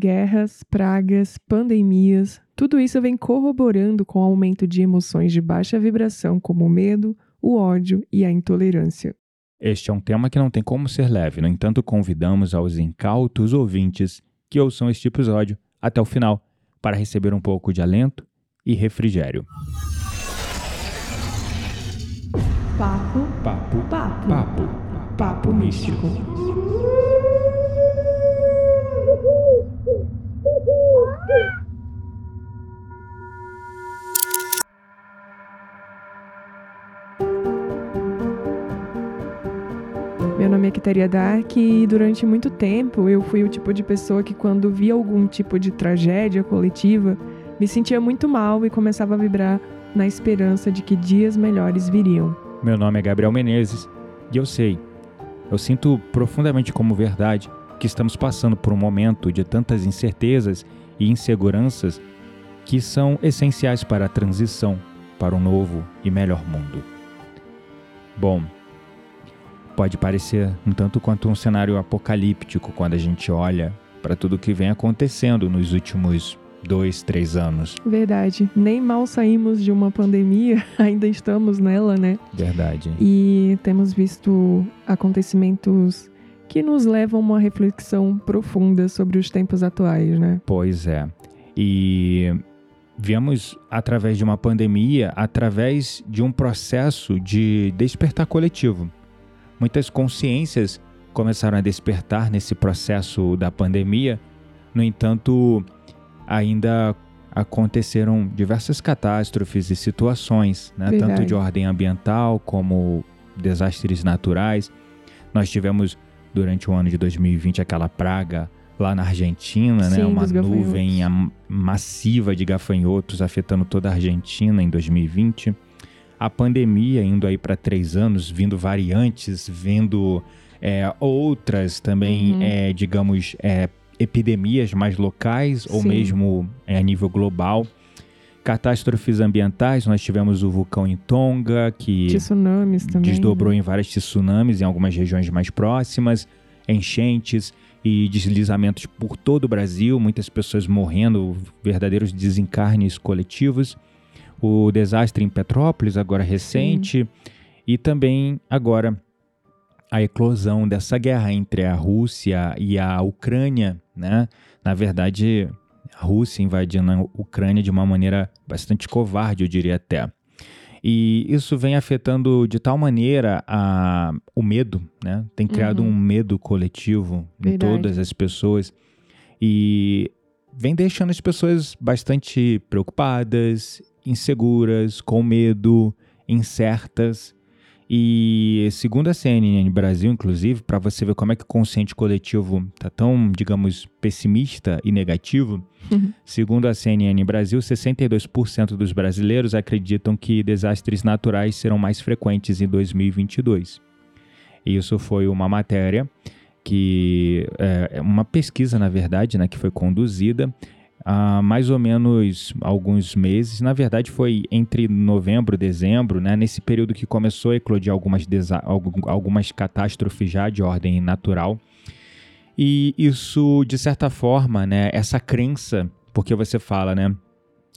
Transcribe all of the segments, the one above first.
Guerras, pragas, pandemias, tudo isso vem corroborando com o aumento de emoções de baixa vibração, como o medo, o ódio e a intolerância. Este é um tema que não tem como ser leve, no entanto, convidamos aos incautos ouvintes que ouçam este episódio até o final para receber um pouco de alento e refrigério. Papo, Papo, papo, papo, papo. Místico. Meu nome é Quiteria Dark e durante muito tempo eu fui o tipo de pessoa que quando via algum tipo de tragédia coletiva, me sentia muito mal e começava a vibrar na esperança de que dias melhores viriam. Meu nome é Gabriel Menezes e eu sei, eu sinto profundamente como verdade que estamos passando por um momento de tantas incertezas e inseguranças que são essenciais para a transição para um novo e melhor mundo. Bom, pode parecer um tanto quanto um cenário apocalíptico quando a gente olha para tudo que vem acontecendo nos últimos dois, três anos. Verdade. Nem mal saímos de uma pandemia, ainda estamos nela, né? Verdade. E temos visto acontecimentos que nos levam a uma reflexão profunda sobre os tempos atuais, né? Pois é. E viemos através de uma pandemia, através de um processo de despertar coletivo. Muitas consciências começaram a despertar nesse processo da pandemia. No entanto, ainda aconteceram diversas catástrofes e situações, né? Tanto de ordem ambiental como desastres naturais. Nós tivemos durante o ano de 2020 aquela praga lá na Argentina, né? Sim, uma dos gafanhotos. nuvem massiva de gafanhotos afetando toda a Argentina em 2020. A pandemia indo aí para três anos, vindo variantes, vindo é, outras também, Uhum. é, digamos, é, epidemias mais locais ou Sim. mesmo é, a nível global. Catástrofes ambientais, nós tivemos o vulcão em Tonga, que Tsunamis também. desdobrou em várias tsunamis em algumas regiões mais próximas, enchentes e deslizamentos por todo o Brasil, muitas pessoas morrendo, verdadeiros desencarnes coletivos. O desastre em Petrópolis, agora recente, e também agora a eclosão dessa guerra entre a Rússia e a Ucrânia, né? Na verdade, a Rússia invadindo a Ucrânia de uma maneira bastante covarde, eu diria até. E isso vem afetando de tal maneira a, o medo, né? Tem criado Uhum. um medo coletivo em Verdade. todas as pessoas e vem deixando as pessoas bastante preocupadas, inseguras, com medo, incertas. E segundo a CNN Brasil, inclusive, para você ver como é que o consciente coletivo tá tão, digamos, pessimista e negativo, Uhum. segundo a CNN Brasil, 62% dos brasileiros acreditam que desastres naturais serão mais frequentes em 2022. Isso foi uma matéria que é é uma pesquisa, na verdade, né, que foi conduzida há mais ou menos alguns meses. Na verdade, foi entre novembro e dezembro, né, nesse período que começou a eclodir algumas, algumas catástrofes já de ordem natural. E isso, de certa forma, né, essa crença, porque você fala, né,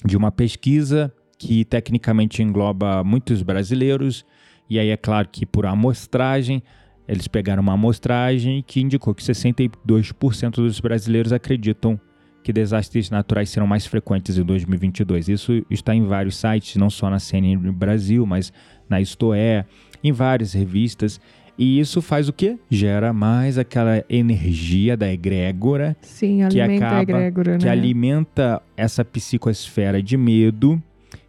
de uma pesquisa que tecnicamente engloba muitos brasileiros, e aí é claro que por amostragem, eles pegaram uma amostragem que indicou que 62% dos brasileiros acreditam que desastres naturais serão mais frequentes em 2022. Isso está em vários sites, não só na CNN Brasil, mas na Isto É, em várias revistas. E isso faz o quê? Gera mais aquela energia da egrégora Sim, que alimenta a acaba- egrégora, que né? alimenta essa psicosfera de medo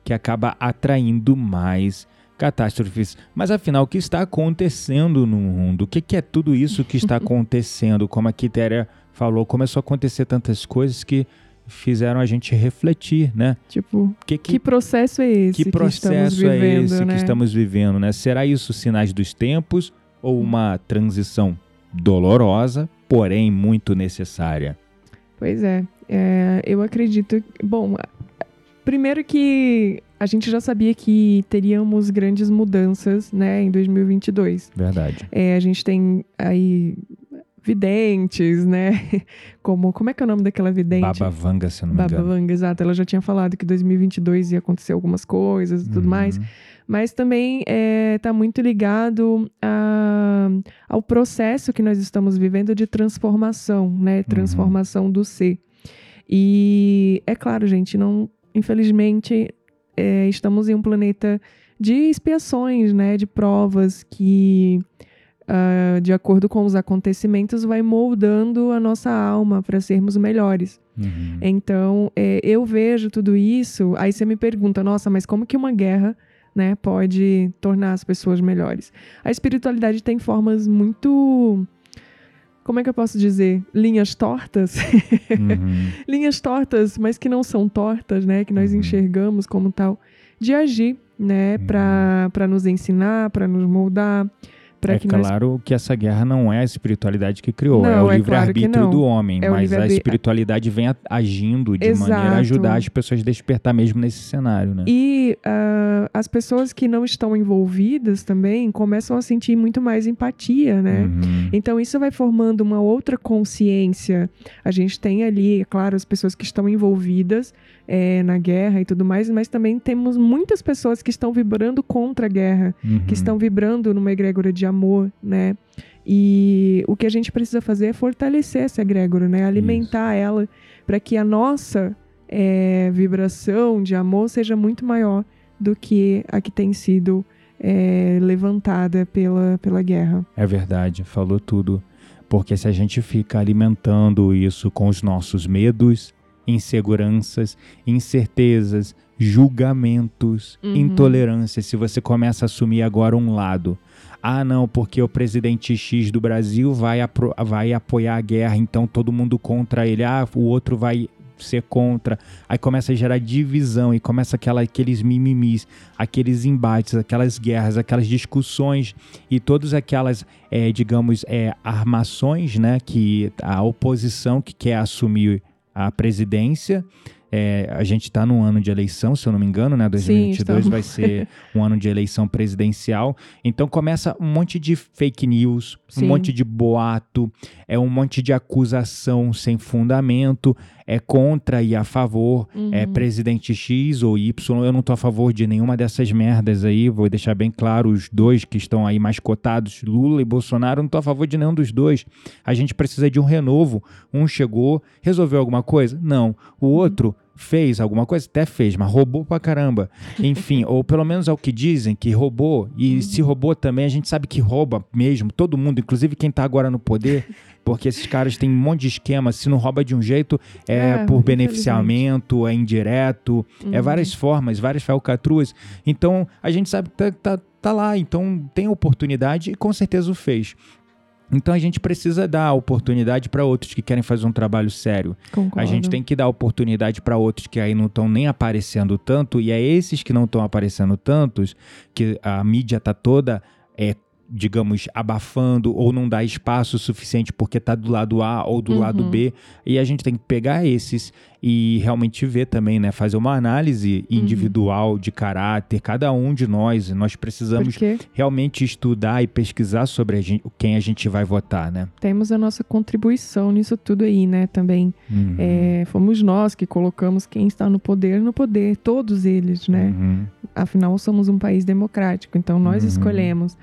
que acaba atraindo mais catástrofes. Mas afinal, o que está acontecendo no mundo? O que, que é tudo isso que está acontecendo? Como a Quitéria falou, começou a acontecer tantas coisas que fizeram a gente refletir, né? Tipo, O que, que processo é esse que que estamos processo é vivendo, esse né? que estamos vivendo, né? Será isso sinais dos tempos ou uma transição dolorosa, porém muito necessária? Pois é, é, eu acredito. Bom, primeiro que a gente já sabia que teríamos grandes mudanças, né, em 2022. Verdade. É, a gente tem aí videntes, né? Como, como é que é o nome daquela vidente? Baba Vanga, se eu não me Baba engano. Vanga, exato. Ela já tinha falado que 2022 ia acontecer algumas coisas e tudo Uhum. mais. Mas também está muito ligado a- ao processo que nós estamos vivendo de transformação, né? Transformação do ser. E é claro, gente, não, infelizmente, é, estamos em um planeta de expiações, né? De provas que, ah, de acordo com os acontecimentos, vai moldando a nossa alma para sermos melhores. Uhum. Então, é, eu vejo tudo isso, aí você me pergunta, nossa, mas como que uma guerra né, pode tornar as pessoas melhores? A espiritualidade tem formas muito. Como é que eu posso dizer? Linhas tortas? Uhum. Linhas tortas, mas que não são tortas, né? Que nós Uhum. enxergamos como tal, de agir, né? Uhum. Para nos ensinar, para nos moldar, para É que nós claro que essa guerra não é a espiritualidade que criou, é Não, o é claro que livre-arbítrio do homem, É o mas a espiritualidade vem agindo de maneira a Exato. ajudar as pessoas a despertar mesmo nesse cenário, né? E ah, as pessoas que não estão envolvidas também começam a sentir muito mais empatia, né? Uhum. Então isso vai formando uma outra consciência. A gente tem ali, é claro, as pessoas que estão envolvidas eh, na guerra e tudo mais, mas também temos muitas pessoas que estão vibrando contra a guerra, Uhum. que estão vibrando numa egrégora de amor, né? E o que a gente precisa fazer é fortalecer essa egrégora, né? Alimentar ela para que a nossa eh, vibração de amor seja muito maior do que a que tem sido eh, levantada pela, pela guerra. É verdade, falou tudo. Porque se a gente fica alimentando isso com os nossos medos, inseguranças, incertezas, julgamentos, Uhum. intolerância, se você começa a assumir agora um lado. Ah, não, porque o presidente X do Brasil vai, apro- vai apoiar a guerra, então todo mundo contra ele. Ah, o outro vai ser contra. Aí começa a gerar divisão e começa aquela, aqueles mimimis, aqueles embates, aquelas guerras, aquelas discussões e todas aquelas, é, digamos, é, armações, né, que a oposição que quer assumir a presidência. é, a gente está num ano de eleição, se eu não me engano, né? 2022 estamos. vai ser um ano de eleição presidencial. Então começa um monte de fake news, Sim. um monte de boato, é um monte de acusação sem fundamento, é contra e a favor, é Uhum. presidente X ou Y. Eu não tô a favor de nenhuma dessas merdas aí, vou deixar bem claro os dois que estão aí mais cotados, Lula e Bolsonaro, eu não tô a favor de nenhum dos dois. A gente precisa de um renovo. Um chegou, resolveu alguma coisa? Não. O outro fez alguma coisa? Até fez, mas roubou pra caramba. Enfim, ou pelo menos é o que dizem, que roubou. E se roubou também, a gente sabe que rouba mesmo, todo mundo, inclusive quem tá agora no poder, porque esses caras têm um monte de esquema. Se não rouba de um jeito, é, É, por beneficiamento, é indireto, é Uhum. várias formas, várias falcatruas. Então, a gente sabe que tá, tá, tá lá, então tem oportunidade e com certeza o fez. Então a gente precisa dar oportunidade para outros que querem fazer um trabalho sério. Concordo. A gente tem que dar oportunidade para outros que aí não estão nem aparecendo tanto, e é esses que não estão aparecendo tantos, que a mídia tá toda, é, digamos, abafando ou não dá espaço suficiente porque tá do lado A ou do Uhum. lado B, e a gente tem que pegar esses e realmente ver também, né? Fazer uma análise Uhum. individual de caráter, cada um de nós, e nós precisamos realmente estudar e pesquisar sobre a gente, quem a gente vai votar, né? temos a nossa contribuição nisso tudo aí, né? Também Uhum. é, fomos nós que colocamos quem está no poder no poder, todos eles, né? Uhum. Afinal, somos um país democrático, então nós Uhum. escolhemos.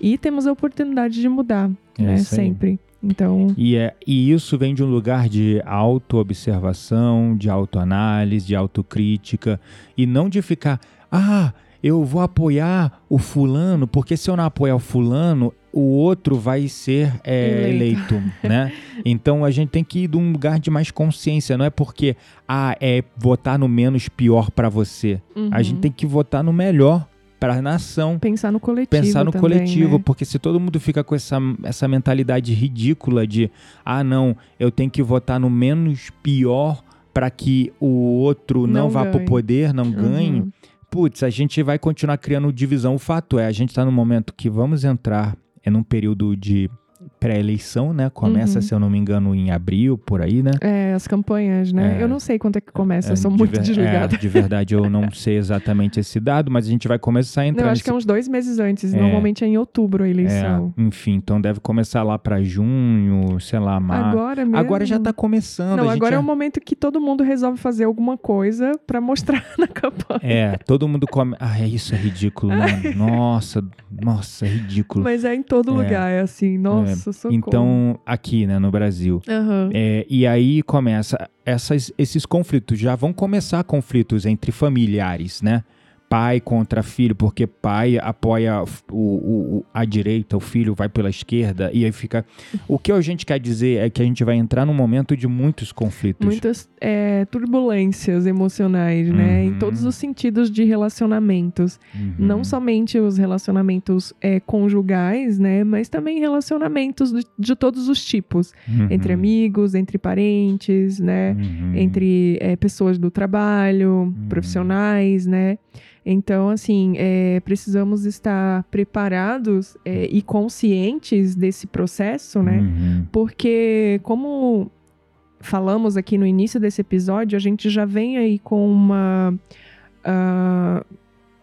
E temos a oportunidade de mudar, É né? Sempre. Então, E, é, e isso vem de um lugar de auto-observação, de autoanálise, de autocrítica, e não de ficar, ah, eu vou apoiar o fulano, porque se eu não apoiar o fulano, o outro vai ser é, Eleito. eleito, né? Então a gente tem que ir de um lugar de mais consciência, não é porque, ah, é votar no menos pior para você. A uhum. gente tem que votar no melhor para a nação pensar no coletivo. pensar no também, coletivo, né? porque se todo mundo fica com essa, essa mentalidade ridícula de ah, não, eu tenho que votar no menos pior para que o outro não, Não vá pro ganhe. poder, não ganhe, Uhum. putz, a gente vai continuar criando divisão. O fato é, a gente está no momento que vamos entrar é num período de pré-eleição, né? Começa, Uhum. se eu não me engano, em abril, por aí, né? É, as campanhas, né? É. Eu não sei quanto é que começa, eu É, sou de muito ver- desligada. é, de verdade, eu não sei exatamente esse dado, mas a gente vai começar a entrar Não, eu acho nesse que é uns dois meses antes. É. Normalmente é em outubro a eleição. É, enfim, então deve começar lá pra junho, sei lá, março. Agora mesmo. Agora já tá começando. Não, agora é o momento que todo mundo resolve fazer alguma coisa pra mostrar na campanha. É, todo mundo come. Ah, é isso é ridículo, mano. Nossa, nossa, é ridículo. Mas é em todo É. lugar, é assim, nossa, socorro. Então, aqui, né, no Brasil. Aham. É, e aí começa essas, esses conflitos. Já vão começar conflitos entre familiares, né? Pai contra filho, porque pai apoia o, o- a direita, o filho vai pela esquerda, e aí fica. O que a gente quer dizer é que a gente vai entrar num momento de muitos conflitos. Muitas é, turbulências emocionais, né? Em Uhum. todos os sentidos de relacionamentos. Uhum. Não somente os relacionamentos é, conjugais, né? Mas também relacionamentos de, de todos os tipos. Uhum. Entre amigos, entre parentes, né? Uhum. entre é, pessoas do trabalho, profissionais, né? Então, assim, é, precisamos estar preparados é, e conscientes desse processo, né? Uhum. Porque, como falamos aqui no início desse episódio, a gente já vem aí com uma. ah,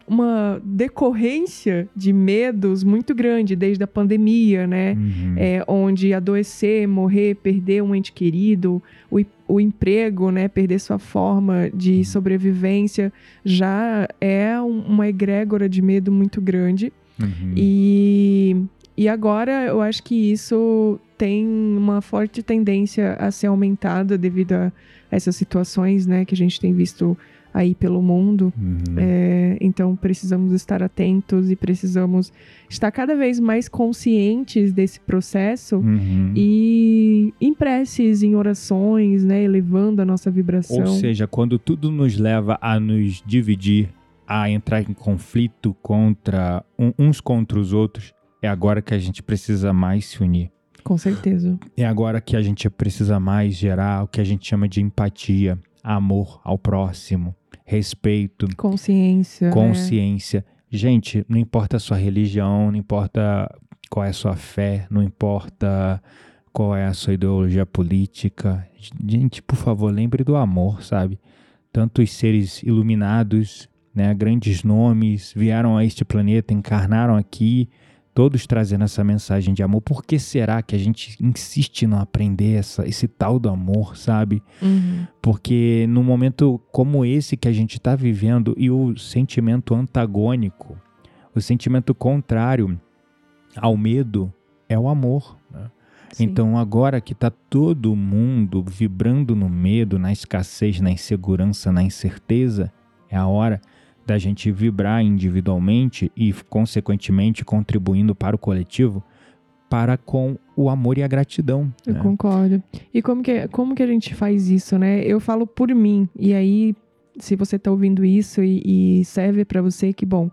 uma decorrência de medos muito grande desde a pandemia, né? Uhum. é, onde adoecer, morrer, perder um ente querido, o, o emprego, né, perder sua forma de sobrevivência, já é um- uma egrégora de medo muito grande. Uhum. E, e agora eu acho que isso tem uma forte tendência a ser aumentada devido a essas situações, né, que a gente tem visto aí pelo mundo. Uhum. É, então precisamos estar atentos e precisamos estar cada vez mais conscientes desse processo Uhum. e em preces, em orações, né, elevando a nossa vibração. Ou seja, quando tudo nos leva a nos dividir, a entrar em conflito contra uns contra os outros, é agora que a gente precisa mais se unir. Com certeza. É agora que a gente precisa mais gerar o que a gente chama de empatia, amor ao próximo, respeito, Consciência. né? consciência. Gente, não importa a sua religião, não importa qual é a sua fé, não importa qual é a sua ideologia política. Gente, por favor, lembre do amor, sabe? Tantos seres iluminados, né, grandes nomes, vieram a este planeta, encarnaram aqui, todos trazendo essa mensagem de amor. Por que será que a gente insiste em não aprender essa, esse tal do amor, sabe? Uhum. Porque num momento como esse que a gente está vivendo e o sentimento antagônico, o sentimento contrário ao medo é o amor. né? Então agora que está todo mundo vibrando no medo, na escassez, na insegurança, na incerteza, é a hora da gente vibrar individualmente e, consequentemente, contribuindo para o coletivo, para com o amor e a gratidão. Eu né? concordo. E como que, como que a gente faz isso, né? Eu falo por mim. E aí, se você tá ouvindo isso e, e serve para você, que bom.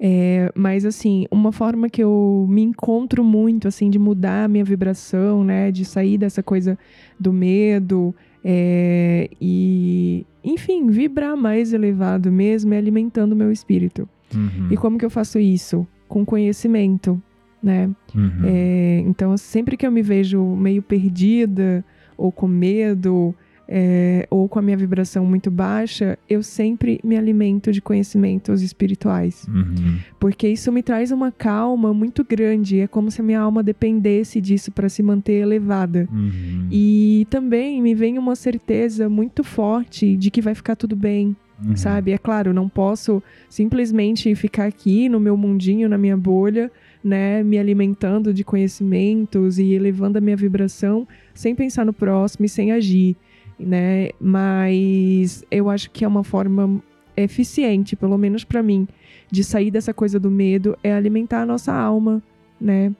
É, mas assim, uma forma que eu me encontro muito, assim, de mudar a minha vibração, né? De sair dessa coisa do medo é, e, enfim, vibrar mais elevado mesmo, é alimentando o meu espírito. Uhum, E como que eu faço isso? Com conhecimento, né? uhum. É, então, sempre que eu me vejo meio perdida, ou com medo, é, ou com a minha vibração muito baixa, eu sempre me alimento de conhecimentos espirituais. Uhum. Porque isso me traz uma calma muito grande. É como se a minha alma dependesse disso para se manter elevada. Uhum. E também me vem uma certeza muito forte de que vai ficar tudo bem, Uhum. sabe? É claro, não posso simplesmente ficar aqui no meu mundinho, na minha bolha, né, me alimentando de conhecimentos e elevando a minha vibração sem pensar no próximo e sem agir, né? Mas eu acho que é uma forma eficiente, pelo menos para mim, de sair dessa coisa do medo é alimentar a nossa alma, né?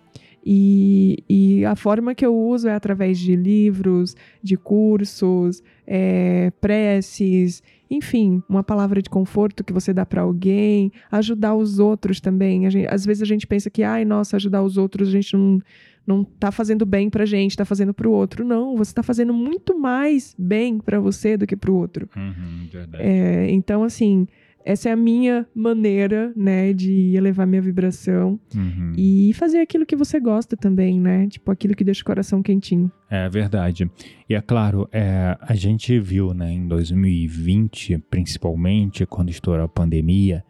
E, e a forma que eu uso é através de livros, de cursos, é, preces, enfim, uma palavra de conforto que você dá para alguém, ajudar os outros também. Gente- às vezes a gente pensa que, ai, nossa, ajudar os outros, a gente não, não tá fazendo bem pra gente, tá fazendo pro outro. Não, você tá fazendo muito mais bem para você do que pro outro. Uhum, verdade. É, então, assim, essa é a minha maneira, né, de elevar minha vibração Uhum. e fazer aquilo que você gosta também, né? Tipo, aquilo que deixa o coração quentinho. É verdade. E é claro, é, a gente viu né, em 2020, principalmente, quando estourou a pandemia,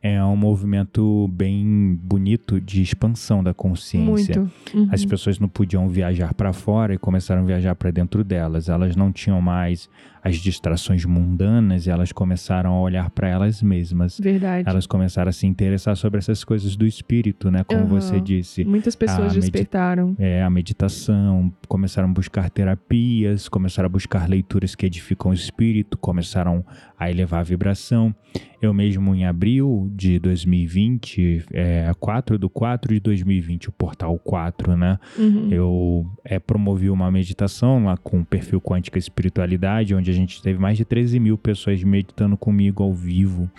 é um movimento bem bonito de expansão da consciência. Uhum. As pessoas não podiam viajar para fora e começaram a viajar para dentro delas. Elas não tinham mais as distrações mundanas e elas começaram a olhar para elas mesmas. Verdade. Elas começaram a se interessar sobre essas coisas do espírito, né? Como Aham. você disse. Muitas pessoas despertaram. É, a meditação, começaram a buscar terapias, começaram a buscar leituras que edificam o espírito, começaram a elevar a vibração. Eu mesmo, em abril de 2020, é, 4 do 4 de 2020, o portal 4, né? Uhum. Eu é, promovi uma meditação lá com o perfil Quântica Espiritualidade, onde a gente teve mais de 13 mil pessoas meditando comigo ao vivo.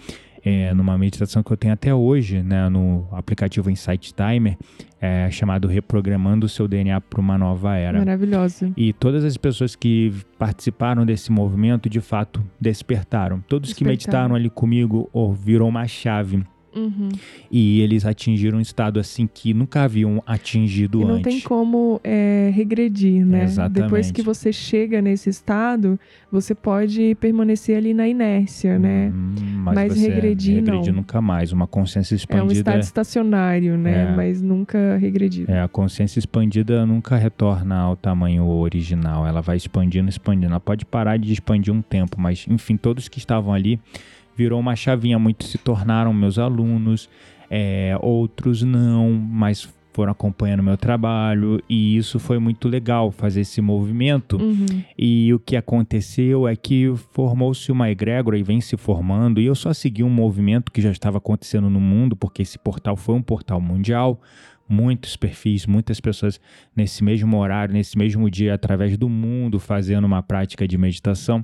É, numa meditação que eu tenho até hoje, né, no aplicativo Insight Timer, é, chamado Reprogramando o Seu DNA para uma Nova Era. Maravilhosa. E todas as pessoas que participaram desse movimento, de fato, despertaram. Todos que Despertaram. meditaram ali comigo ouviram uma chave. Uhum. E eles atingiram um estado assim que nunca haviam atingido E não antes. tem como é, regredir, né? Exatamente. Depois que você chega nesse estado, você pode permanecer ali na inércia, né? Hum, mas Mas você regredir, regredir não. nunca mais. Uma consciência É um expandida. estado estacionário, né? É. Mas nunca regredir. É, a consciência expandida nunca retorna ao tamanho original. Ela vai expandindo, expandindo. Ela pode parar de expandir um tempo, mas enfim, todos que estavam ali virou uma chavinha. Muitos se tornaram meus alunos, é, outros não, mas foram acompanhando meu trabalho e isso foi muito legal fazer esse movimento. Uhum. E o que aconteceu é que formou-se uma egrégora e vem se formando, e eu só segui um movimento que já estava acontecendo no mundo, porque esse portal foi um portal mundial. Muitos perfis, muitas pessoas nesse mesmo horário, nesse mesmo dia, através do mundo, fazendo uma prática de meditação.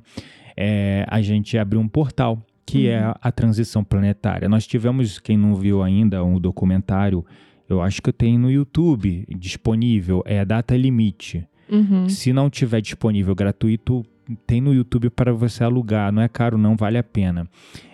É, a gente abriu um portal, que é a transição planetária. Nós tivemos, quem não viu ainda, um documentário, eu acho que tem no YouTube disponível, é a Data Limite. Uhum. Se não tiver disponível gratuito, tem no YouTube para você alugar. Não é caro, não vale a pena.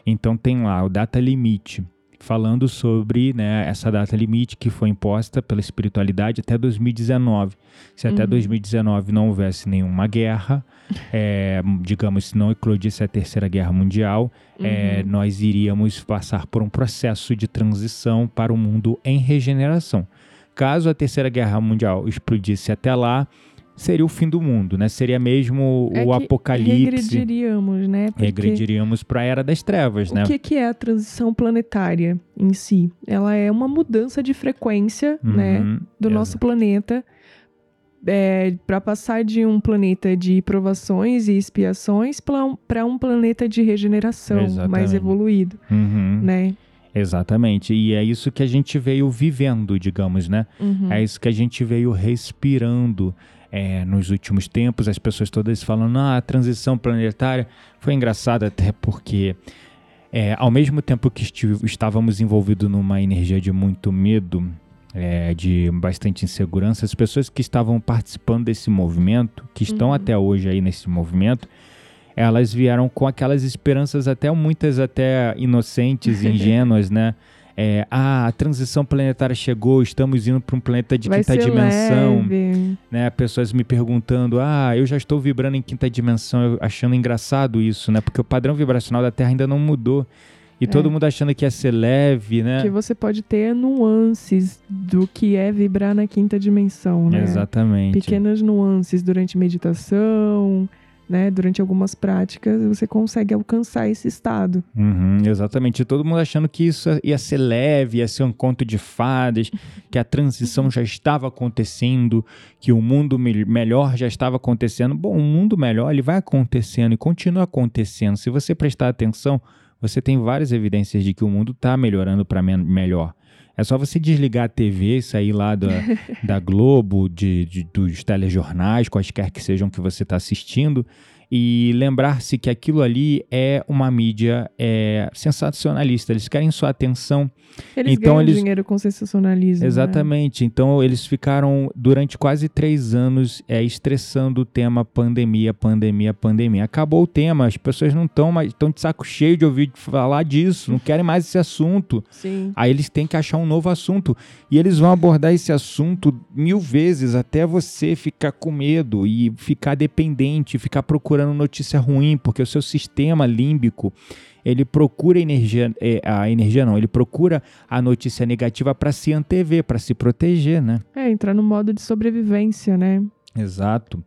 Então tem lá o data limite, falando sobre né, essa data limite que foi imposta pela espiritualidade até 2019. Se até Uhum. 2019 não houvesse nenhuma guerra, é, digamos, se não eclodisse a terceira guerra mundial, é, Uhum. nós iríamos passar por um processo de transição para um mundo em regeneração. Caso a terceira guerra mundial explodisse até lá, seria o fim do mundo, né? Seria mesmo É o apocalipse. Regrediríamos, né? Porque Regrediríamos para a era das trevas, né? O que, que é a transição planetária em si? Ela é uma mudança de frequência, né? Uhum, do exa- nosso planeta para passar de um planeta de provações e expiações para um, planeta de regeneração mais Exatamente. evoluído, Uhum, né? Exatamente. E é isso que a gente veio vivendo, digamos, né? Uhum. É isso que a gente veio respirando é, nos últimos tempos. As pessoas todas falando, ah, a transição planetária foi engraçada até porque é, ao mesmo tempo que estávamos envolvidos numa energia de muito medo, é, de bastante insegurança, as pessoas que estavam participando desse movimento, que estão Uhum. até hoje aí nesse movimento, elas vieram com aquelas esperanças até muitas até inocentes, ingênuas, né? É, ah, a transição planetária chegou, estamos indo para um planeta de Vai quinta dimensão, leve. Né? Pessoas me perguntando, ah, eu já estou vibrando em quinta dimensão, achando engraçado isso, né? Porque o padrão vibracional da Terra ainda não mudou. E É. todo mundo achando que ia ser leve, né? Que você pode ter nuances do que é vibrar na quinta dimensão, né? Exatamente. Pequenas nuances durante meditação, né? Durante algumas práticas, você consegue alcançar esse estado. Uhum, exatamente. E todo mundo achando que isso ia ser leve, ia ser um conto de fadas, que a transição já estava acontecendo, que o mundo me- melhor já estava acontecendo. Bom, o mundo melhor ele vai acontecendo e continua acontecendo. Se você prestar atenção, você tem várias evidências de que o mundo está melhorando para melhor. É só você desligar a TV, sair lá da, da Globo, de, de- dos telejornais, quaisquer que sejam que você está assistindo, e lembrar-se que aquilo ali é uma mídia é, sensacionalista. Eles querem sua atenção. Eles então ganham eles dinheiro com sensacionalismo. né? exatamente. Então eles ficaram durante quase três anos é, estressando o tema pandemia, pandemia, pandemia. Acabou o tema. As pessoas não estão mais estão de saco cheio de ouvir falar disso. Não querem mais esse assunto. Sim. Aí eles têm que achar um novo assunto. E eles vão abordar esse assunto mil vezes até você ficar com medo e ficar dependente, ficar procurando notícia ruim, porque o seu sistema límbico ele procura energia, é, a energia não, ele procura a notícia negativa para se antever, para se proteger, né? É, entrar no modo de sobrevivência, né? Exato.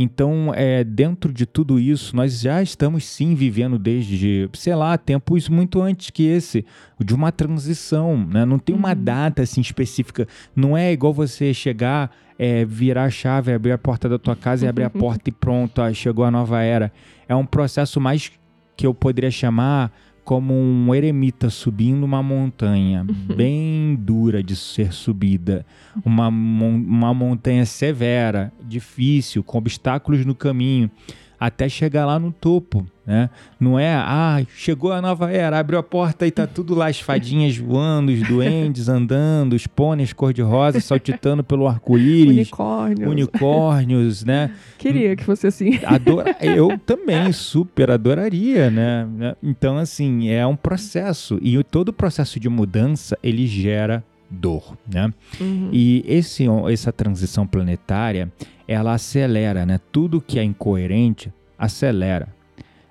Então, é, dentro de tudo isso, nós já estamos sim vivendo desde, sei lá, tempos muito antes que esse, de uma transição, né? Não tem uma Uhum. data assim específica. Não é igual você chegar, é, virar a chave, abrir a porta da tua casa e abrir a porta e pronto, ah, chegou a nova era. É um processo mais que eu poderia chamar como um eremita subindo uma montanha bem dura de ser subida, uma, uma montanha severa, difícil, com obstáculos no caminho, até chegar lá no topo, né? Não é, ah, chegou a nova era, abriu a porta e tá tudo lá, as fadinhas voando, os duendes andando, os pôneis cor-de-rosa saltitando pelo arco-íris, Unicórnio. unicórnios, né? Queria que fosse assim. Adora, eu também super adoraria, né? né? Então, assim, é um processo. E todo processo de mudança, ele gera dor, né? Uhum. E esse, essa transição planetária, ela acelera, né? Tudo que é incoerente, acelera.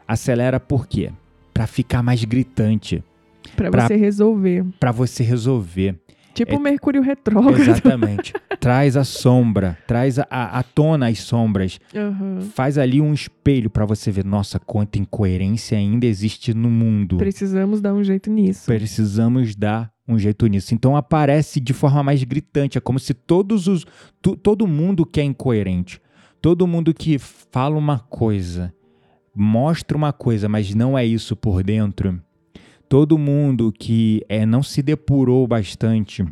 Acelera por quê? Para ficar mais gritante, Pra pra- você resolver. para você resolver. Tipo É- o Mercúrio retrógrado. Exatamente. traz a sombra, traz a, tona as sombras. Aham. Faz ali um espelho para você ver, nossa, quanta incoerência ainda existe no mundo. Precisamos dar um jeito nisso. Precisamos dar um jeito nisso. Então aparece de forma mais gritante, é como se todos os tu- todo mundo que é incoerente, todo mundo que fala uma coisa, mostra uma coisa, mas não é isso por dentro. Todo mundo que é não se depurou bastante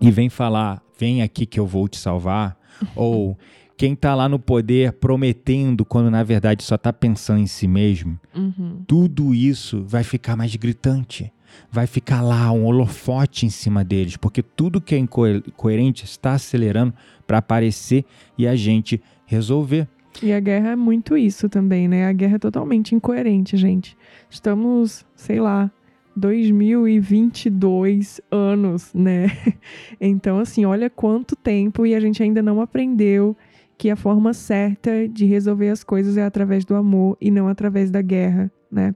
e vem falar, vem aqui que eu vou te salvar, ou quem tá lá no poder prometendo quando na verdade só tá pensando em si mesmo, Uhum. tudo isso vai ficar mais gritante. Vai ficar lá um holofote em cima deles, porque tudo que é incoerente está acelerando para aparecer e a gente resolver. E a guerra é muito isso também, né? A guerra é totalmente incoerente, gente. Estamos, sei lá, 2022 anos, né? Então, assim, olha quanto tempo e a gente ainda não aprendeu que a forma certa de resolver as coisas é através do amor e não através da guerra, né?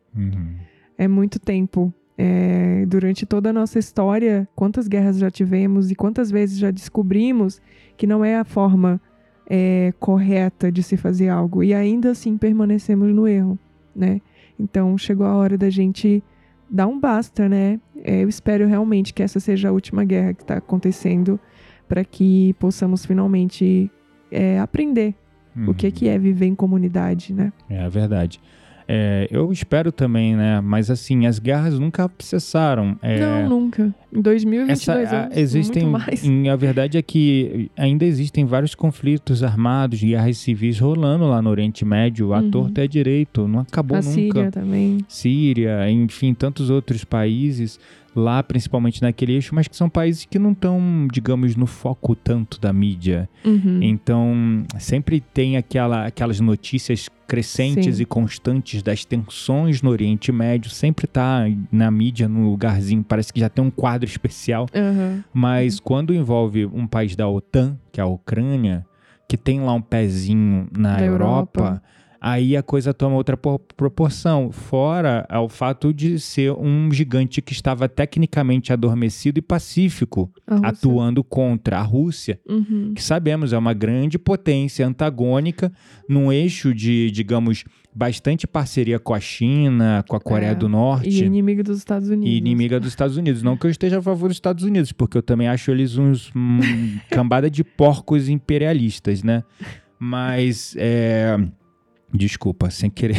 É muito tempo. É, durante toda a nossa história, quantas guerras já tivemos e quantas vezes já descobrimos que não é a forma é, correta de se fazer algo e ainda assim permanecemos no erro, né? Então chegou a hora da gente dar um basta, né? É, eu espero realmente que essa seja a última guerra que está acontecendo para que possamos finalmente é, aprender o que, que é viver em comunidade, né? É a verdade. É, eu espero também, né? Mas assim, as guerras nunca cessaram. É, Não, nunca. Em 2022 essa, a- anos, existem, muito mais. em- a verdade é que ainda existem vários conflitos armados, guerras civis rolando lá no Oriente Médio, à Uhum. torta à direito, não acabou a nunca. Síria também. Síria, enfim, tantos outros países lá, principalmente naquele eixo, mas que são países que não estão, digamos, no foco tanto da mídia. Uhum. Então, sempre tem aquela, aquelas notícias crescentes Sim. e constantes das tensões no Oriente Médio, sempre tá na mídia, no lugarzinho, parece que já tem um quadro especial. Aham. Mas quando envolve um país da OTAN, que é a Ucrânia, que tem lá um pezinho na Europa, Europa. Aí a coisa toma outra por- proporção. Fora o fato de ser um gigante que estava tecnicamente adormecido e pacífico, atuando contra a Rússia, Uhum. que sabemos é uma grande potência antagônica num eixo de, digamos, bastante parceria com a China, com a Coreia É, do Norte E inimigo dos Estados Unidos. e inimiga dos Estados Unidos. Não que eu esteja a favor dos Estados Unidos, porque eu também acho eles uns hum, cambada de porcos imperialistas, né? Mas é, Desculpa, sem querer.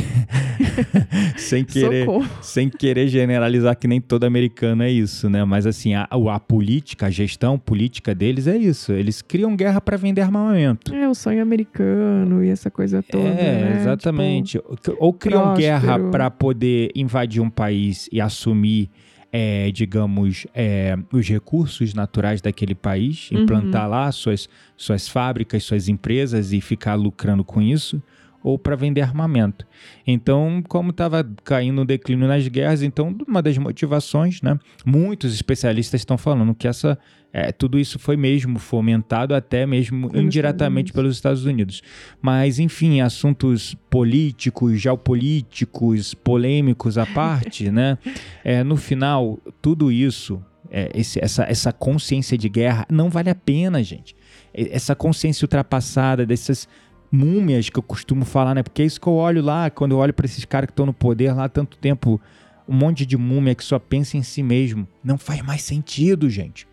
sem querer. Sem querer generalizar que nem todo americano é isso, né? Mas assim, a, a política, a gestão política deles é isso. Eles criam guerra para vender armamento. É, o sonho americano e essa coisa toda. É, né? exatamente. Tipo, Ou criam próspero. guerra para poder invadir um país e assumir. É, digamos, é, os recursos naturais daquele país, implantar uhum. lá suas, suas fábricas, suas empresas e ficar lucrando com isso ou para vender armamento. Então, como estava caindo um declínio nas guerras, então uma das motivações, né? Muitos especialistas estão falando que essa é, tudo isso foi mesmo fomentado até mesmo pelos indiretamente Estados pelos Estados Unidos. Mas, enfim, assuntos políticos, geopolíticos, polêmicos à parte, né? É, no final, tudo isso, é, esse, essa, essa consciência de guerra não vale a pena, gente. Essa consciência ultrapassada dessas múmias que eu costumo falar, né? Porque é isso que eu olho lá, quando eu olho para esses caras que estão no poder lá há tanto tempo, um monte de múmia que só pensa em si mesmo. Não faz mais sentido, gente.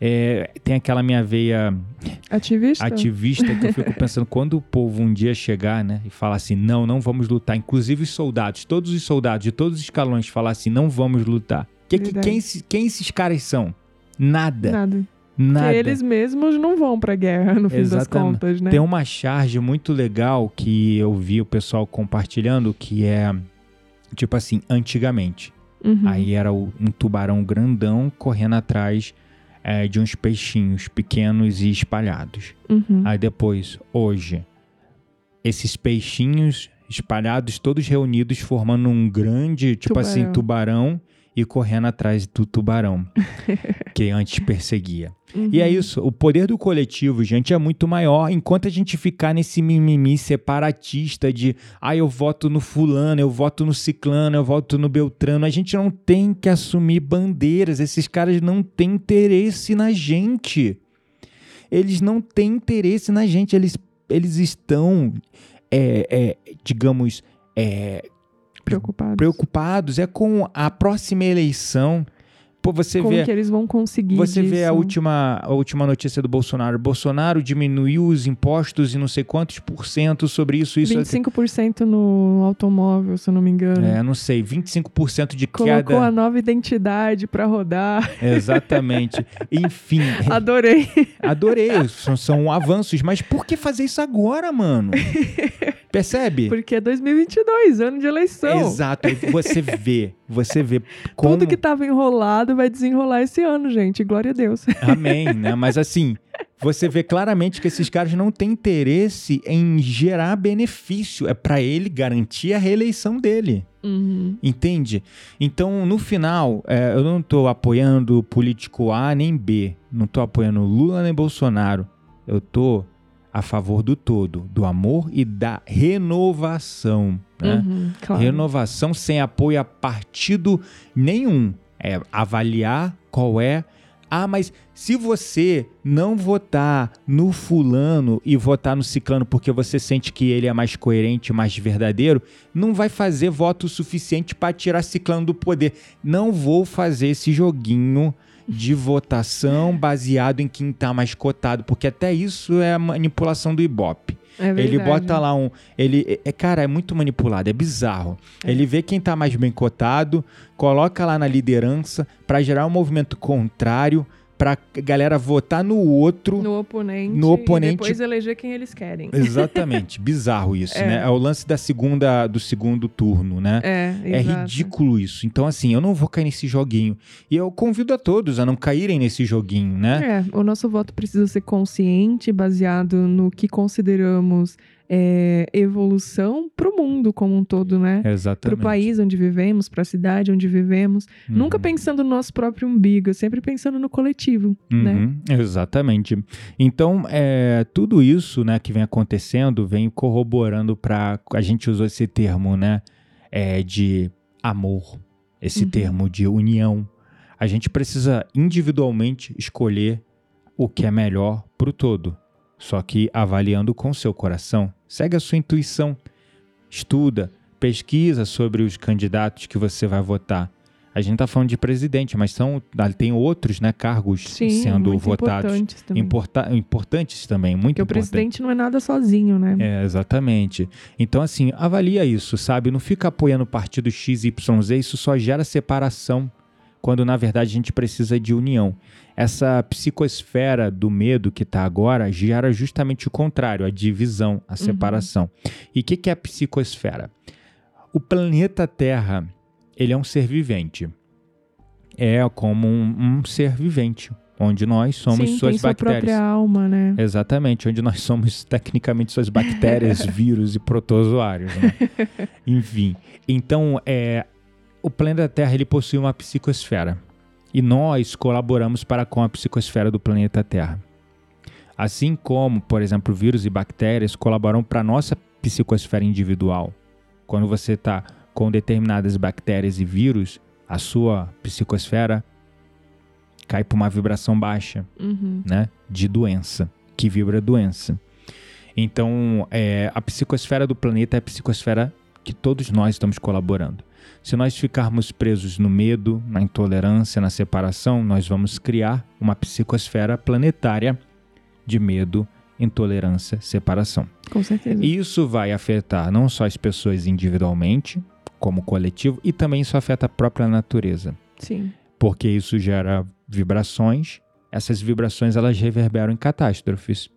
É, tem aquela minha veia ativista. ativista que eu fico pensando quando o povo um dia chegar, né, e falar assim, não, não vamos lutar, inclusive os soldados, todos os soldados de todos os escalões falar assim, não vamos lutar. Que, que, quem, quem esses caras são? Nada. Nada. Nada. Que eles mesmos não vão pra guerra, no fim Exatamente. das contas, né? Tem uma charge muito legal que eu vi o pessoal compartilhando, que é, tipo assim, antigamente. Uhum. Aí era um tubarão grandão correndo atrás é, de uns peixinhos pequenos e espalhados. Uhum. Aí depois, hoje, esses peixinhos espalhados, todos reunidos, formando um grande, tipo tubarão. assim, tubarão e correndo atrás do tubarão que antes perseguia. Uhum. E é isso, o poder do coletivo, gente, é muito maior. Enquanto a gente ficar nesse mimimi separatista de, ah, eu voto no fulano, eu voto no ciclano, eu voto no beltrano, a gente não tem que assumir bandeiras. Esses caras não têm interesse na gente. Eles não têm interesse na gente. Eles, eles estão, é, é, digamos, é, preocupados. preocupados é com a próxima eleição. Pô, você Como vê, que eles vão conseguir Você disso? vê a última, a última notícia do Bolsonaro. Bolsonaro diminuiu os impostos e não sei quantos por cento sobre isso. isso 25% no automóvel, se eu não me engano. É, não sei. 25% de Colocou queda. Colocou a nova identidade para rodar. Exatamente. Enfim. Adorei. Adorei. São, são avanços. Mas por que fazer isso agora, mano? Percebe? Porque é 2022, ano de eleição. Exato. Você vê, você vê como... Tudo que estava enrolado vai desenrolar esse ano, gente. Glória a Deus. Amém, né? Mas assim, você vê claramente que esses caras não têm interesse em gerar benefício. É para ele garantir a reeleição dele. Uhum. Entende? Então, no final, é, eu não estou apoiando político A nem B. Não estou apoiando Lula nem Bolsonaro. Eu estou a favor do todo, do amor e da renovação. Né? Uhum, claro. Renovação sem apoio a partido nenhum. É avaliar qual é. Ah, mas se você não votar no fulano e votar no ciclano porque você sente que ele é mais coerente, mais verdadeiro, não vai fazer voto suficiente para tirar ciclano do poder. Não vou fazer esse joguinho de votação baseado em quem está mais cotado, porque até isso é a manipulação do Ibope. É ele bota lá um. Ele, é, é, cara, é muito manipulado, é bizarro. É. Ele vê quem está mais bem cotado, coloca lá na liderança para gerar um movimento contrário pra galera votar no outro. No oponente. No oponente. E depois eleger quem eles querem. Exatamente. Bizarro isso, é. né? É o lance da segunda, do segundo turno, né? É, é ridículo isso. Então, assim, eu não vou cair nesse joguinho. E eu convido a todos a não caírem nesse joguinho, né? É, o nosso voto precisa ser consciente, baseado no que consideramos é, evolução para o mundo como um todo, né? Exatamente. Para o país onde vivemos, para a cidade onde vivemos. Uhum. Nunca pensando no nosso próprio umbigo, sempre pensando no coletivo, né? uhum. né? Exatamente. Então, é, tudo isso né, que vem acontecendo vem corroborando para. A gente usou esse termo, né? É, de amor, esse uhum. termo de união. A gente precisa individualmente escolher o que é melhor para o todo só que avaliando com seu coração. Segue a sua intuição, estuda, pesquisa sobre os candidatos que você vai votar. A gente tá falando de presidente, mas são ah, tem outros, né, cargos Sim, sendo votados importantes também. Importa- importantes também, muito Porque o importantes. presidente não é nada sozinho, né? É, exatamente. Então, assim, avalia isso, sabe? Não fica apoiando o partido XYZ, isso só gera separação, quando na verdade a gente precisa de união. Essa psicosfera do medo que está agora gera justamente o contrário, a divisão, a separação. E o que, que é a psicosfera? O planeta Terra, ele é um ser vivente. É como um, um ser vivente, onde nós somos Sim, suas tem sua bactérias. própria alma, né? Exatamente, onde nós somos tecnicamente suas bactérias, vírus e protozoários, né? Enfim, então é, o planeta Terra ele possui uma psicosfera e nós colaboramos para com a psicosfera do planeta Terra. Assim como, por exemplo, vírus e bactérias colaboram para a nossa psicosfera individual. Quando você está com determinadas bactérias e vírus, a sua psicosfera cai para uma vibração baixa Uhum. né, de doença, que vibra doença. Então, é, a psicosfera do planeta é a psicosfera que todos nós estamos colaborando. Se nós ficarmos presos no medo, na intolerância, na separação, nós vamos criar uma psicosfera planetária de medo, intolerância, separação. Com certeza. E isso vai afetar não só as pessoas individualmente, como coletivo, e também isso afeta a própria natureza Sim. porque isso gera vibrações. Essas vibrações elas reverberam em catástrofes.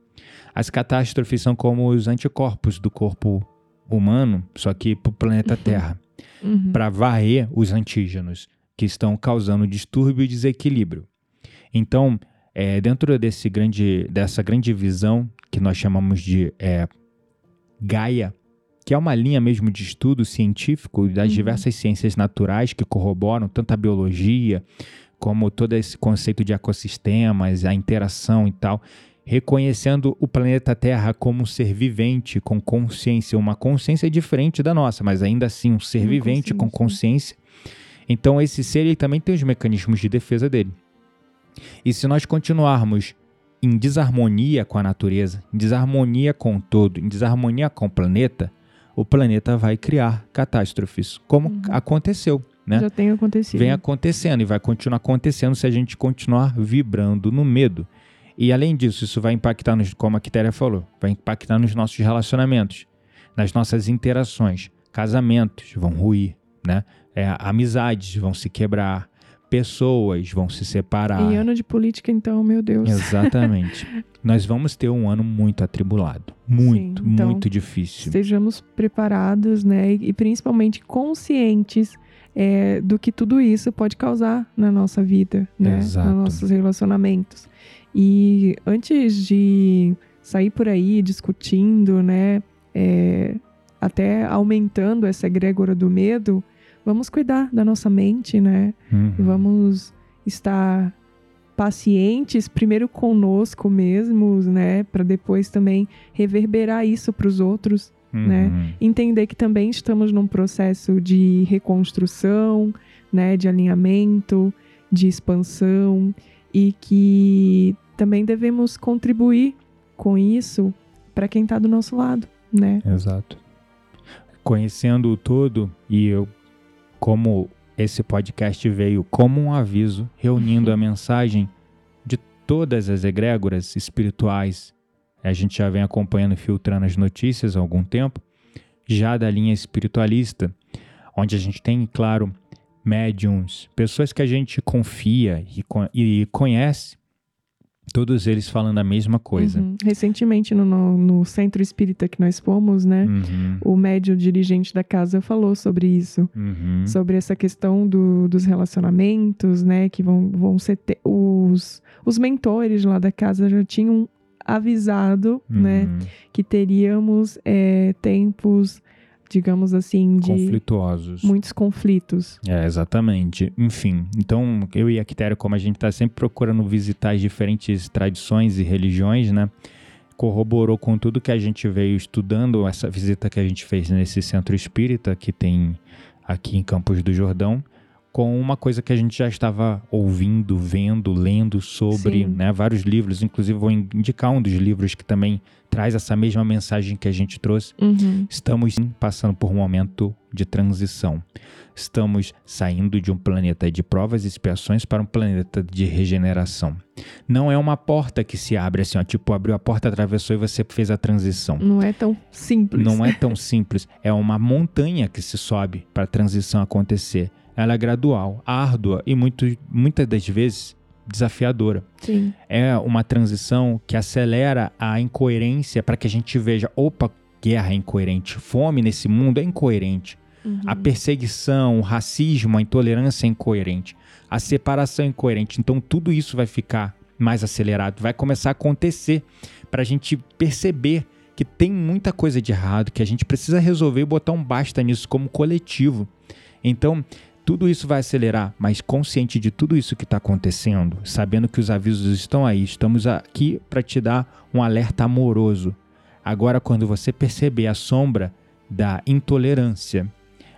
As catástrofes são como os anticorpos do corpo humano, só que para o planeta Terra, Uhum. para varrer os antígenos que estão causando distúrbio e desequilíbrio. Então, é, dentro desse grande, dessa grande visão que nós chamamos de é, Gaia, que é uma linha mesmo de estudo científico das Uhum. diversas ciências naturais que corroboram tanto a biologia como todo esse conceito de ecossistemas, a interação e tal, reconhecendo o planeta Terra como um ser vivente com consciência, uma consciência diferente da nossa, mas ainda assim um ser vivente com consciência. consciência. Então esse ser ele também tem os mecanismos de defesa dele. E se nós continuarmos em desarmonia com a natureza, em desarmonia com o todo, em desarmonia com o planeta, o planeta vai criar catástrofes, como Uhum. aconteceu, né? Já tem acontecido. Vem acontecendo e vai continuar acontecendo se a gente continuar vibrando no medo. E além disso, isso vai impactar, nos, como a Quitéria falou, vai impactar nos nossos relacionamentos, nas nossas interações. Casamentos vão ruir, né? É, amizades vão se quebrar, pessoas vão se separar. Em ano de política, então, meu Deus. Exatamente. Nós vamos ter um ano muito atribulado. Muito, Sim, então, muito difícil. Estejamos preparados, né? E, e principalmente conscientes é, do que tudo isso pode causar na nossa vida, né? Exato. Nos nossos relacionamentos. E antes de sair por aí discutindo, né? é, até aumentando essa egrégora do medo, vamos cuidar da nossa mente, né? Uhum. Vamos estar pacientes primeiro conosco mesmos, né, para depois também reverberar isso para os outros, né? Uhum. Entender que também estamos num processo de reconstrução, né, de alinhamento, de expansão e que também devemos contribuir com isso para quem está do nosso lado, né? Exato. Conhecendo o todo, e eu, como esse podcast veio como um aviso, reunindo a mensagem de todas as egrégoras espirituais, a gente já vem acompanhando e filtrando as notícias há algum tempo, já da linha espiritualista, onde a gente tem, claro, médiums, pessoas que a gente confia e, e conhece, todos eles falando a mesma coisa. Uhum. Recentemente no, no, no centro espírita que nós fomos, né? Uhum, O médio dirigente da casa falou sobre isso. uhum. sobre essa questão do- dos relacionamentos, né? Que vão, vão ser te- os, os mentores lá da casa já tinham avisado, né? Uhum. Que teríamos é, tempos, digamos assim, de conflituosos. muitos conflitos. É, exatamente. Enfim, então eu e a Quitéria, como a gente está sempre procurando visitar as diferentes tradições e religiões, né? Corroborou com tudo que a gente veio estudando, essa visita que a gente fez nesse centro espírita que tem aqui em Campos do Jordão, com uma coisa que a gente já estava ouvindo, vendo, lendo sobre, né, vários livros. Inclusive, vou indicar um dos livros que também traz essa mesma mensagem que a gente trouxe. Uhum. Estamos sim, passando por um momento de transição. Estamos saindo de um planeta de provas e expiações para um planeta de regeneração. Não é uma porta que se abre assim, ó, tipo, abriu a porta, atravessou e você fez a transição. Não é tão simples. Não é tão simples. É uma montanha que se sobe para a transição acontecer. Ela é gradual, árdua e muito, muitas das vezes desafiadora. Sim. É uma transição que acelera a incoerência para que a gente veja, opa, guerra é incoerente, fome nesse mundo é incoerente. Uhum. A perseguição, o racismo, a intolerância é incoerente. A separação é incoerente. Então tudo isso vai ficar mais acelerado, vai começar a acontecer para a gente perceber que tem muita coisa de errado, que a gente precisa resolver e botar um basta nisso como coletivo. Então, tudo isso vai acelerar, mas consciente de tudo isso que está acontecendo, sabendo que os avisos estão aí, estamos aqui para te dar um alerta amoroso. Agora, quando você perceber a sombra da intolerância,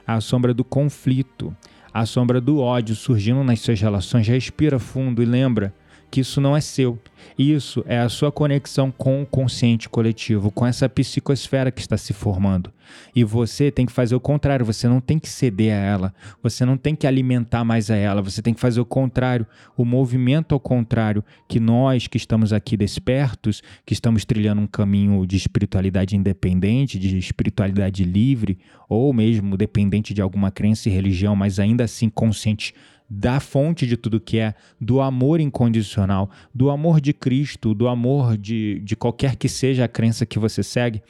a sombra do conflito, a sombra do ódio surgindo nas suas relações, respira fundo e lembra que isso não é seu. Isso é a sua conexão com o consciente coletivo, com essa psicosfera que está se formando. E você tem que fazer o contrário, você não tem que ceder a ela, você não tem que alimentar mais a ela, você tem que fazer o contrário, o movimento ao contrário, que nós que estamos aqui despertos, que estamos trilhando um caminho de espiritualidade independente, de espiritualidade livre, ou mesmo dependente de alguma crença e religião, mas ainda assim consciente da fonte de tudo que é, do amor incondicional, do amor de Cristo, do amor de, de qualquer que seja a crença que você segue,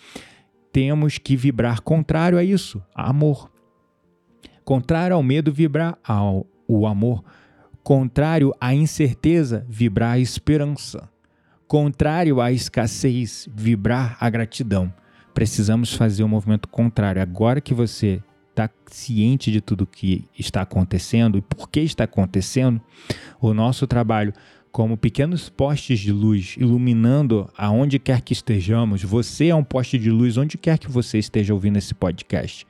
temos que vibrar contrário a isso, amor. Contrário ao medo, vibrar ao o amor. Contrário à incerteza, vibrar a esperança. Contrário à escassez, vibrar a gratidão. Precisamos fazer o um movimento contrário. Agora que você está ciente de tudo que está acontecendo e por que está acontecendo, o nosso trabalho como pequenos postes de luz iluminando aonde quer que estejamos, você é um poste de luz onde quer que você esteja ouvindo esse podcast.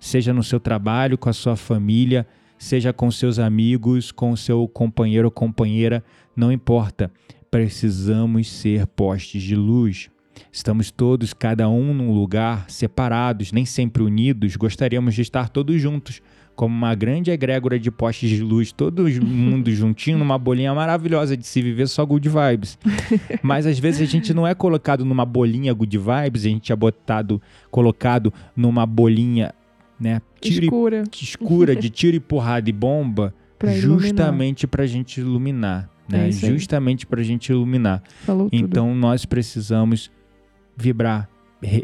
Seja no seu trabalho, com a sua família, seja com seus amigos, com o seu companheiro ou companheira, não importa. Precisamos ser postes de luz. Estamos todos, cada um num lugar, separados, nem sempre unidos, gostaríamos de estar todos juntos, como uma grande egrégora de postes de luz, todo mundo juntinho, numa bolinha maravilhosa de se viver só good vibes. Mas às vezes a gente não é colocado numa bolinha good vibes, a gente é botado, colocado numa bolinha, né, tiro escura, e, escura de tiro e porrada e bomba, pra justamente para a gente iluminar. Né? É justamente para a gente iluminar. Falou então tudo. nós precisamos vibrar,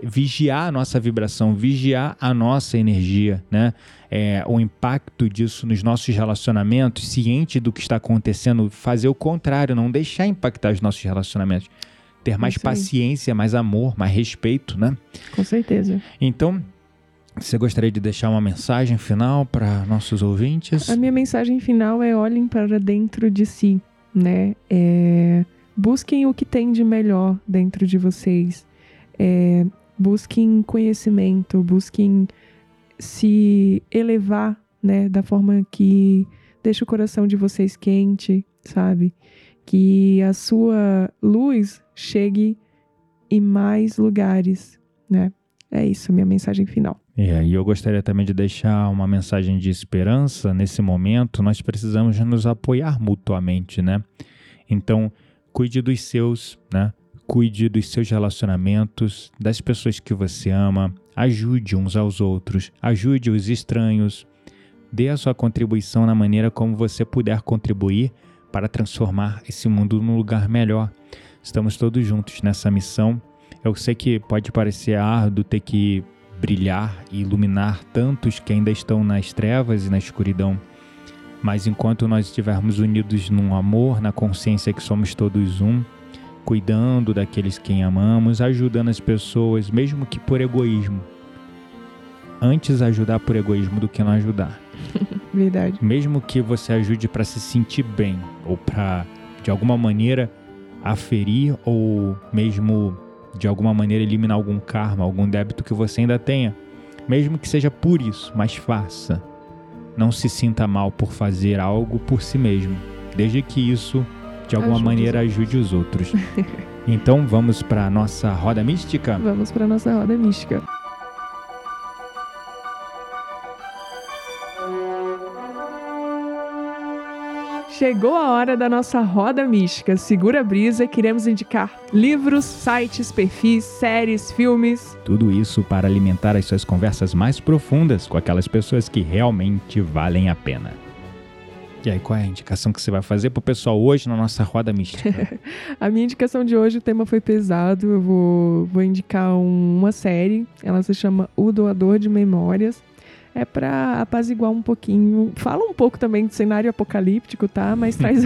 vigiar a nossa vibração, vigiar a nossa energia, né? É, o impacto disso nos nossos relacionamentos, ciente do que está acontecendo, fazer o contrário, não deixar impactar os nossos relacionamentos. Ter mais paciência, mais amor, mais respeito, né? Com certeza. Então, você gostaria de deixar uma mensagem final para nossos ouvintes? A minha mensagem final é olhem para dentro de si, né? É, busquem o que tem de melhor dentro de vocês. É, busquem conhecimento, busquem se elevar, né, da forma que deixa o coração de vocês quente, sabe? Que a sua luz chegue em mais lugares, né? É isso, minha mensagem final. É, e eu gostaria também de deixar uma mensagem de esperança nesse momento. Nós precisamos nos apoiar mutuamente, né? Então, cuide dos seus, né? Cuide dos seus relacionamentos, das pessoas que você ama, ajude uns aos outros, ajude os estranhos. Dê a sua contribuição na maneira como você puder contribuir para transformar esse mundo num lugar melhor. Estamos todos juntos nessa missão. Eu sei que pode parecer árduo ter que brilhar e iluminar tantos que ainda estão nas trevas e na escuridão. Mas enquanto nós estivermos unidos num amor, na consciência que somos todos um, cuidando daqueles quem amamos, ajudando as pessoas, mesmo que por egoísmo. Antes ajudar por egoísmo do que não ajudar. Verdade. Mesmo que você ajude para se sentir bem ou para de alguma maneira aferir ou mesmo de alguma maneira eliminar algum karma, algum débito que você ainda tenha, mesmo que seja por isso, mas faça. não se sinta mal por fazer algo por si mesmo, desde que isso de alguma Ajude maneira ajude os outros. então vamos para nossa roda mística? Vamos para nossa roda mística. Chegou a hora da nossa roda mística. Segura a brisa, queremos indicar livros, sites, perfis, séries, filmes. Tudo isso para alimentar as suas conversas mais profundas com aquelas pessoas que realmente valem a pena. E aí, qual é a indicação que você vai fazer pro pessoal hoje na nossa roda mística? A minha indicação de hoje, o tema foi pesado. Eu vou, vou indicar um- uma série. Ela se chama O Doador de Memórias. É pra apaziguar um pouquinho. Fala um pouco também de cenário apocalíptico, tá? Mas traz,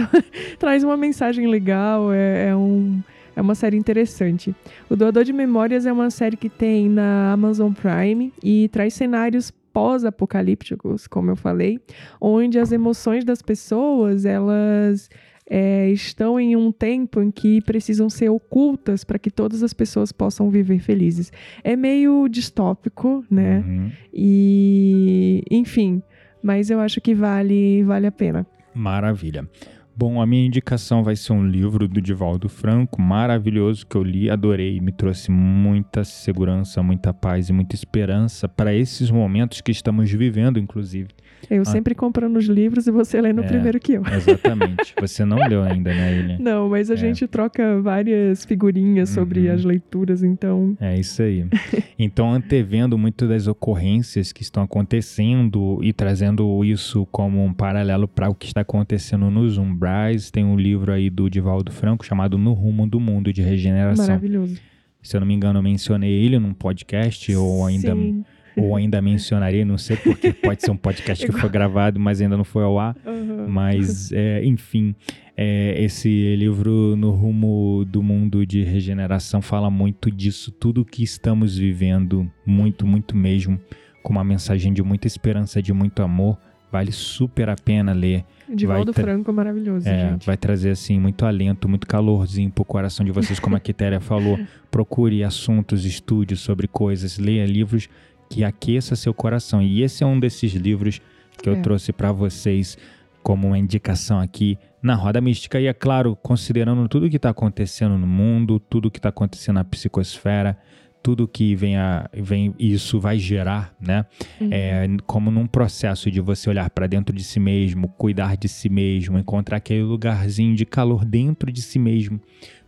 traz uma mensagem legal. É, é um, é uma série interessante. O Doador de Memórias é uma série que tem na Amazon Prime e traz cenários pós-apocalípticos, como eu falei, onde as emoções das pessoas elas é, estão em um tempo em que precisam ser ocultas para que todas as pessoas possam viver felizes. É meio distópico, né? Uhum. E enfim, mas eu acho que vale vale a pena. Maravilha. Bom, a minha indicação vai ser um livro do Divaldo Franco, maravilhoso, que eu li, adorei, me trouxe muita segurança, muita paz e muita esperança para esses momentos que estamos vivendo, inclusive. Eu Ah. sempre comprando os livros e você lendo É. primeiro que eu. Exatamente. Você não leu ainda, né, Ilha? Não, mas a gente troca várias figurinhas sobre Uhum. as leituras, então É isso aí. Então, antevendo muito das ocorrências que estão acontecendo e trazendo isso como um paralelo para o que está acontecendo nos umbrais, tem um livro aí do Divaldo Franco chamado No Rumo do Mundo de Regeneração. maravilhoso. Se eu não me engano, eu mencionei ele num podcast ou ainda Sim. Ou ainda mencionarei, não sei porque pode ser um podcast que foi gravado, mas ainda não foi ao ar. Aham. Mas, é, enfim, é, esse livro No Rumo do Mundo de Regeneração fala muito disso, tudo que estamos vivendo, muito, muito mesmo, com uma mensagem de muita esperança, de muito amor. Vale super a pena ler. Divaldo ter- Franco é maravilhoso, É, gente. vai trazer assim muito alento, muito calorzinho pro coração de vocês, como a Quitéria falou. Procure assuntos, estude sobre coisas, leia livros que aqueça seu coração. E esse é um desses livros que eu É. trouxe para vocês como uma indicação aqui na Roda Mística. E é claro, considerando tudo que está acontecendo no mundo, tudo que está acontecendo na psicosfera, tudo que vem, a, vem isso vai gerar, né? Uhum. É como num processo de você olhar para dentro de si mesmo, cuidar de si mesmo, encontrar aquele lugarzinho de calor dentro de si mesmo,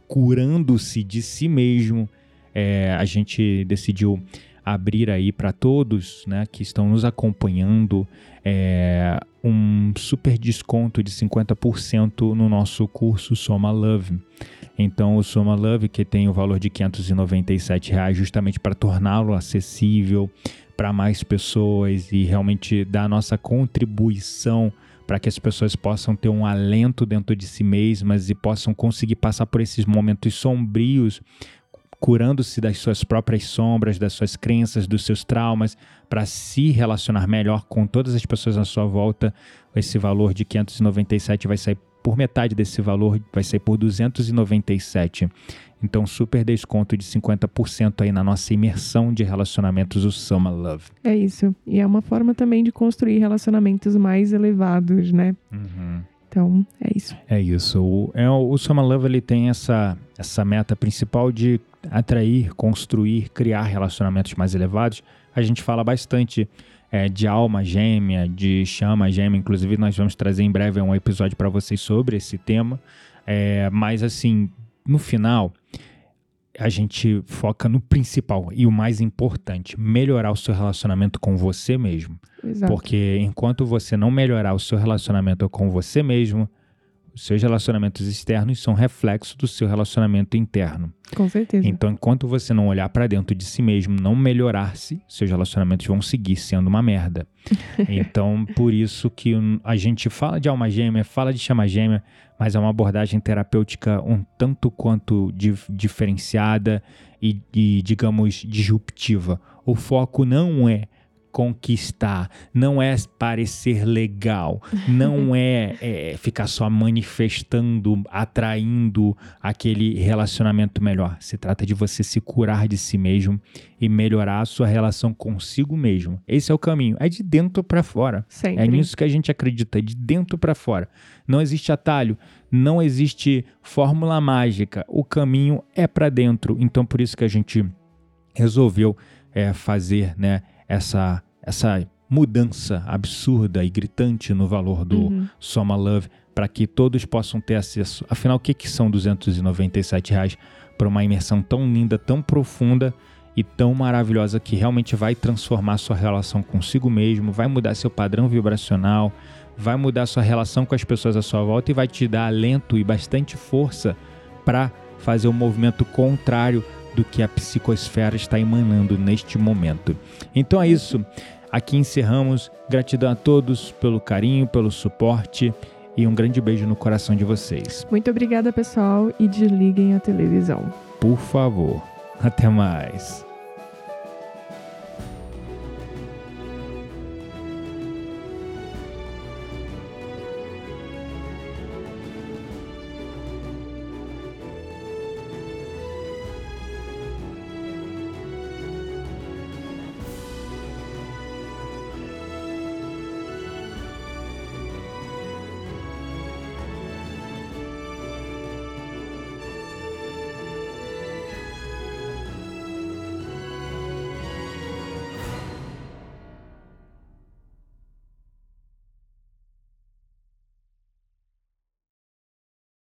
curando-se de si mesmo. É, a gente decidiu abrir aí para todos né, que estão nos acompanhando é, um super desconto de 50% no nosso curso Soma Love. Então, o Soma Love, que tem o valor de 597 reais, justamente para torná-lo acessível para mais pessoas e realmente dar a nossa contribuição para que as pessoas possam ter um alento dentro de si mesmas e possam conseguir passar por esses momentos sombrios, curando-se das suas próprias sombras, das suas crenças, dos seus traumas, para se relacionar melhor com todas as pessoas à sua volta. Esse valor de 597 vai sair por metade desse valor, vai sair por 297. Então, super desconto de 50% aí na nossa imersão de relacionamentos, o Summer Love. É isso. E é uma forma também de construir relacionamentos mais elevados, né? Então, é isso. É isso. O, é, o Summer Love ele tem essa, essa meta principal de atrair, construir, criar relacionamentos mais elevados. A gente fala bastante é, de alma gêmea, de chama gêmea. Inclusive, nós vamos trazer em breve um episódio para vocês sobre esse tema. É, mas, assim, no final, a gente foca no principal e o mais importante: melhorar o seu relacionamento com você mesmo. Exato. Porque enquanto você não melhorar o seu relacionamento com você mesmo, os seus relacionamentos externos são reflexo do seu relacionamento interno. Com certeza. Então, enquanto você não olhar para dentro de si mesmo, não melhorar-se, seus relacionamentos vão seguir sendo uma merda. Então, por isso que a gente fala de alma gêmea, fala de chama gêmea, mas é uma abordagem terapêutica um tanto quanto dif- diferenciada e, e, digamos, disruptiva. O foco não é conquistar, não é parecer legal, não é, é, ficar só manifestando, atraindo aquele relacionamento melhor. Se trata de você se curar de si mesmo e melhorar a sua relação consigo mesmo. Esse é o caminho. É de dentro para fora. Sempre. É nisso que a gente acredita, é de dentro para fora. Não existe atalho, não existe fórmula mágica. O caminho é para dentro. Então por isso que a gente resolveu é, fazer, né? Essa, essa mudança absurda e gritante no valor do uhum. Soma Love para que todos possam ter acesso. Afinal, o que, que são 297 reais para uma imersão tão linda, tão profunda e tão maravilhosa que realmente vai transformar sua relação consigo mesmo, vai mudar seu padrão vibracional, vai mudar sua relação com as pessoas à sua volta e vai te dar alento e bastante força para fazer o um movimento contrário do que a psicosfera está emanando neste momento. Então é isso. Aqui encerramos. Gratidão a todos pelo carinho, pelo suporte e um grande beijo no coração de vocês. Muito obrigada, pessoal, e desliguem a televisão. Por favor. Até mais.